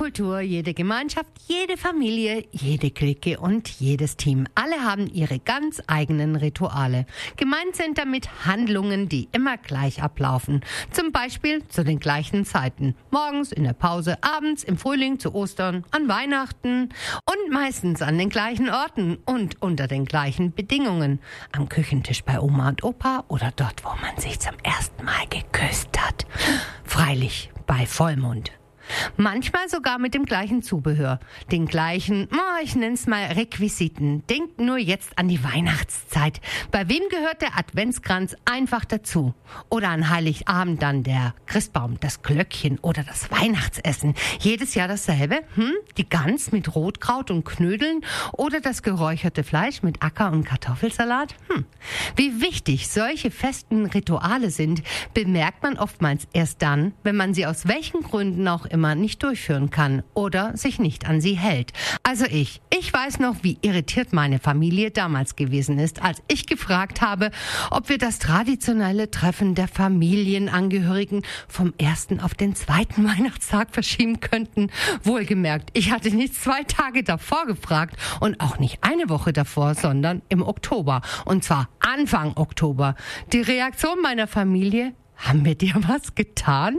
Kultur, jede Gemeinschaft, jede Familie, jede Clique und jedes Team. Alle haben ihre ganz eigenen Rituale. Gemeint sind damit Handlungen, die immer gleich ablaufen. Zum Beispiel zu den gleichen Zeiten. Morgens, in der Pause, abends, im Frühling, zu Ostern, an Weihnachten und meistens an den gleichen Orten und unter den gleichen Bedingungen. Am Küchentisch bei Oma und Opa oder dort, wo man sich zum ersten Mal geküsst hat. Freilich bei Vollmond. Manchmal sogar mit dem gleichen Zubehör, den gleichen, oh, ich nenn's mal Requisiten. Denkt nur jetzt an die Weihnachtszeit. Bei wem gehört der Adventskranz einfach dazu? Oder an Heiligabend dann der Christbaum, das Glöckchen oder das Weihnachtsessen. Jedes Jahr dasselbe? Hm? Die Gans mit Rotkraut und Knödeln oder das geräucherte Fleisch mit Acker- und Kartoffelsalat? Hm. Wie wichtig solche festen Rituale sind, bemerkt man oftmals erst dann, wenn man sie aus welchen Gründen auch immer immer nicht durchführen kann oder sich nicht an sie hält. Also ich, ich weiß noch, wie irritiert meine Familie damals gewesen ist, als ich gefragt habe, ob wir das traditionelle Treffen der Familienangehörigen vom ersten auf den zweiten Weihnachtstag verschieben könnten. Wohlgemerkt, ich hatte nicht zwei Tage davor gefragt und auch nicht eine Woche davor, sondern im Oktober. Und zwar Anfang Oktober. Die Reaktion meiner Familie, haben wir dir was getan?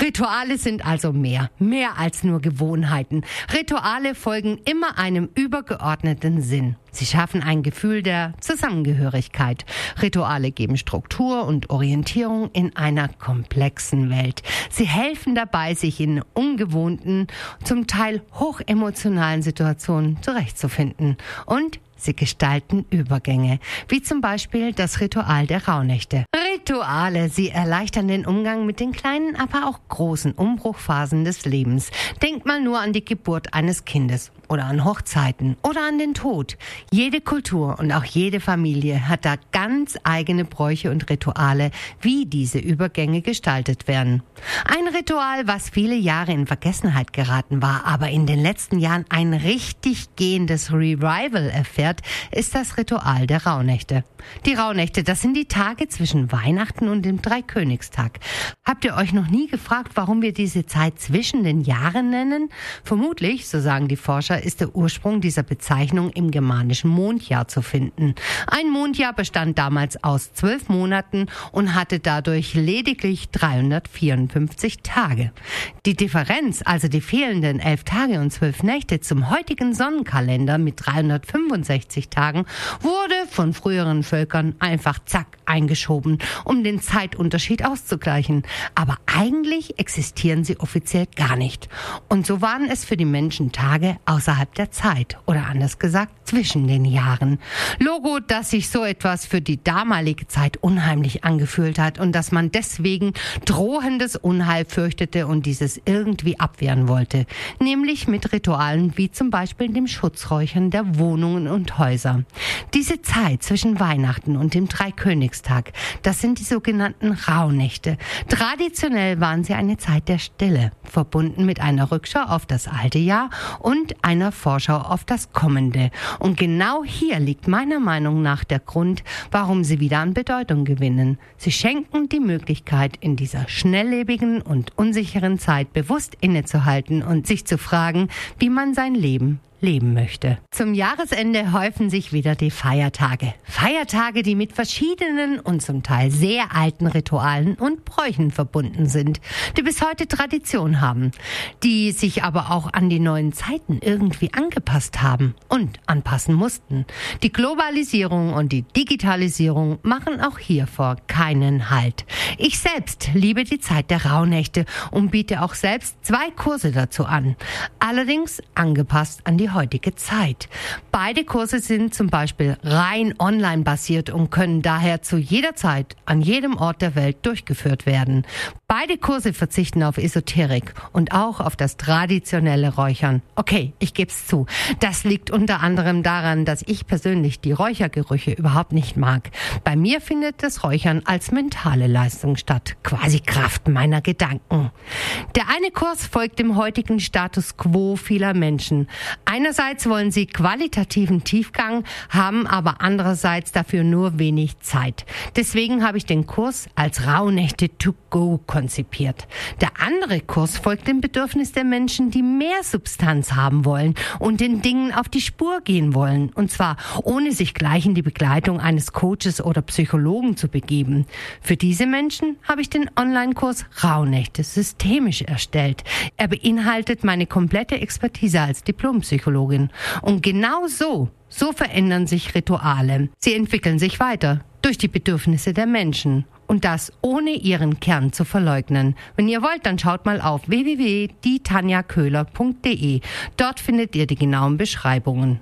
Rituale sind also mehr, mehr als nur Gewohnheiten. Rituale folgen immer einem übergeordneten Sinn. Sie schaffen ein Gefühl der Zusammengehörigkeit. Rituale geben Struktur und Orientierung in einer komplexen Welt. Sie helfen dabei, sich in ungewohnten, zum Teil hochemotionalen Situationen zurechtzufinden. Und Sie gestalten Übergänge, wie zum Beispiel das Ritual der Rauhnächte. Rituale, sie erleichtern den Umgang mit den kleinen, aber auch großen Umbruchphasen des Lebens. Denkt mal nur an die Geburt eines Kindes oder an Hochzeiten oder an den Tod. Jede Kultur und auch jede Familie hat da ganz eigene Bräuche und Rituale, wie diese Übergänge gestaltet werden. Ein Ritual, was viele Jahre in Vergessenheit geraten war, aber in den letzten Jahren ein richtig gehendes Revival erfährt, ist das Ritual der Rauhnächte. Die Rauhnächte, das sind die Tage zwischen Weihnachten und dem Dreikönigstag. Habt ihr euch noch nie gefragt, warum wir diese Zeit zwischen den Jahren nennen? Vermutlich, so sagen die Forscher, ist der Ursprung dieser Bezeichnung im germanischen Mondjahr zu finden. Ein Mondjahr bestand damals aus zwölf Monaten und hatte dadurch lediglich 354 Tage. Die Differenz, also die fehlenden elf Tage und zwölf Nächte zum heutigen Sonnenkalender mit 365 Tagen, wurde von früheren Völkern einfach zack eingeschoben, um den Zeitunterschied auszugleichen. Aber eigentlich existieren sie offiziell gar nicht. Und so waren es für die Menschen Tage außerhalb der Zeit oder anders gesagt zwischen den Jahren. Logo, dass sich so etwas für die damalige Zeit unheimlich angefühlt hat und dass man deswegen drohendes Unheil fürchtete und dieses irgendwie abwehren wollte. Nämlich mit Ritualen wie zum Beispiel dem Schutzräuchern der Wohnungen und Häuser. Diese Zeit zwischen Weihnachten und dem Dreikönigstag, das sind die sogenannten Rauhnächte. Traditionell waren sie eine Zeit der Stille, verbunden mit einer Rückschau auf das alte Jahr und einer Vorschau auf das kommende. Und genau hier liegt meiner Meinung nach der Grund, warum sie wieder an Bedeutung gewinnen. Sie schenken die Möglichkeit, in dieser schnelllebigen und unsicheren Zeit bewusst innezuhalten und sich zu fragen, wie man sein Leben leben möchte. Zum Jahresende häufen sich wieder die Feiertage. Feiertage, die mit verschiedenen und zum Teil sehr alten Ritualen und Bräuchen verbunden sind, die bis heute Tradition haben, die sich aber auch an die neuen Zeiten irgendwie angepasst haben und anpassen mussten. Die Globalisierung und die Digitalisierung machen auch hiervor keinen Halt. Ich selbst liebe die Zeit der Rauhnächte und biete auch selbst zwei Kurse dazu an, allerdings angepasst an die heutige Zeit. Beide Kurse sind zum Beispiel rein online basiert und können daher zu jeder Zeit an jedem Ort der Welt durchgeführt werden. Beide Kurse verzichten auf Esoterik und auch auf das traditionelle Räuchern. Okay, ich geb's zu. Das liegt unter anderem daran, dass ich persönlich die Räuchergerüche überhaupt nicht mag. Bei mir findet das Räuchern als mentale Leistung statt, quasi Kraft meiner Gedanken. Der eine Kurs folgt dem heutigen Status quo vieler Menschen. Einerseits wollen sie qualitativen Tiefgang, haben aber andererseits dafür nur wenig Zeit. Deswegen habe ich den Kurs als Rauhnächte to go konzipiert. Der andere Kurs folgt dem Bedürfnis der Menschen, die mehr Substanz haben wollen und den Dingen auf die Spur gehen wollen. Und zwar ohne sich gleich in die Begleitung eines Coaches oder Psychologen zu begeben. Für diese Menschen habe ich den Online-Kurs Rauhnächte systemisch erstellt. Er beinhaltet meine komplette Expertise als Diplompsychologin. Und genau so so verändern sich Rituale. Sie entwickeln sich weiter durch die Bedürfnisse der Menschen. Und das ohne ihren Kern zu verleugnen. Wenn ihr wollt, dann schaut mal auf www.dietanjaköhler.de. Dort findet ihr die genauen Beschreibungen.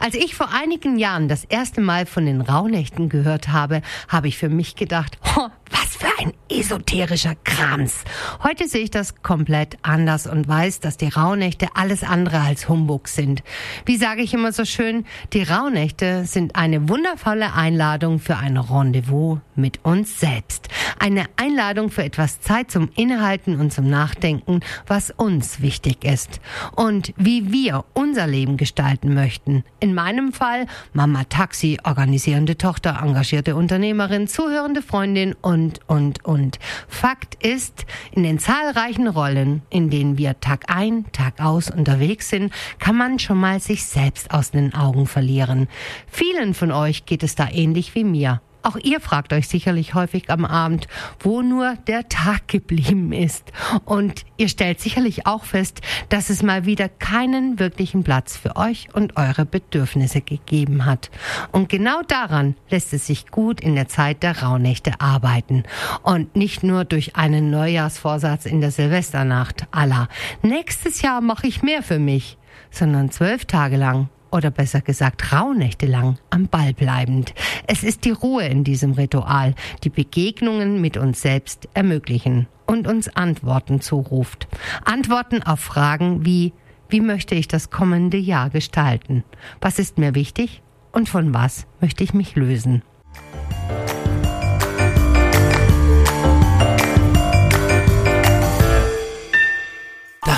Als ich vor einigen Jahren das erste Mal von den Rauhnächten gehört habe, habe ich für mich gedacht, was für ein esoterischer Krams. Heute sehe ich das komplett anders und weiß, dass die Rauhnächte alles andere als Humbug sind. Wie sage ich immer so schön, die Rauhnächte sind eine wundervolle Einladung für ein Rendezvous mit uns selbst. Eine Einladung für etwas Zeit zum Innehalten und zum Nachdenken, was uns wichtig ist und wie wir unser Leben gestalten möchten. In meinem Fall Mama Taxi, organisierende Tochter, engagierte Unternehmerin, zuhörende Freundin und, und, und. Fakt ist, in den zahlreichen Rollen, in denen wir Tag ein, Tag aus unterwegs sind, kann man schon mal sich selbst aus den Augen verlieren. Vielen von euch geht es da ähnlich wie mir. Auch ihr fragt euch sicherlich häufig am Abend, wo nur der Tag geblieben ist. Und ihr stellt sicherlich auch fest, dass es mal wieder keinen wirklichen Platz für euch und eure Bedürfnisse gegeben hat. Und genau daran lässt es sich gut in der Zeit der Rauhnächte arbeiten. Und nicht nur durch einen Neujahrsvorsatz in der Silvesternacht aller. Nächstes Jahr mache ich mehr für mich, sondern zwölf Tage lang oder besser gesagt Rauhnächte lang am Ball bleibend. Es ist die Ruhe in diesem Ritual, die Begegnungen mit uns selbst ermöglichen und uns Antworten zuruft. Antworten auf Fragen wie wie möchte ich das kommende Jahr gestalten? Was ist mir wichtig? Und von was möchte ich mich lösen?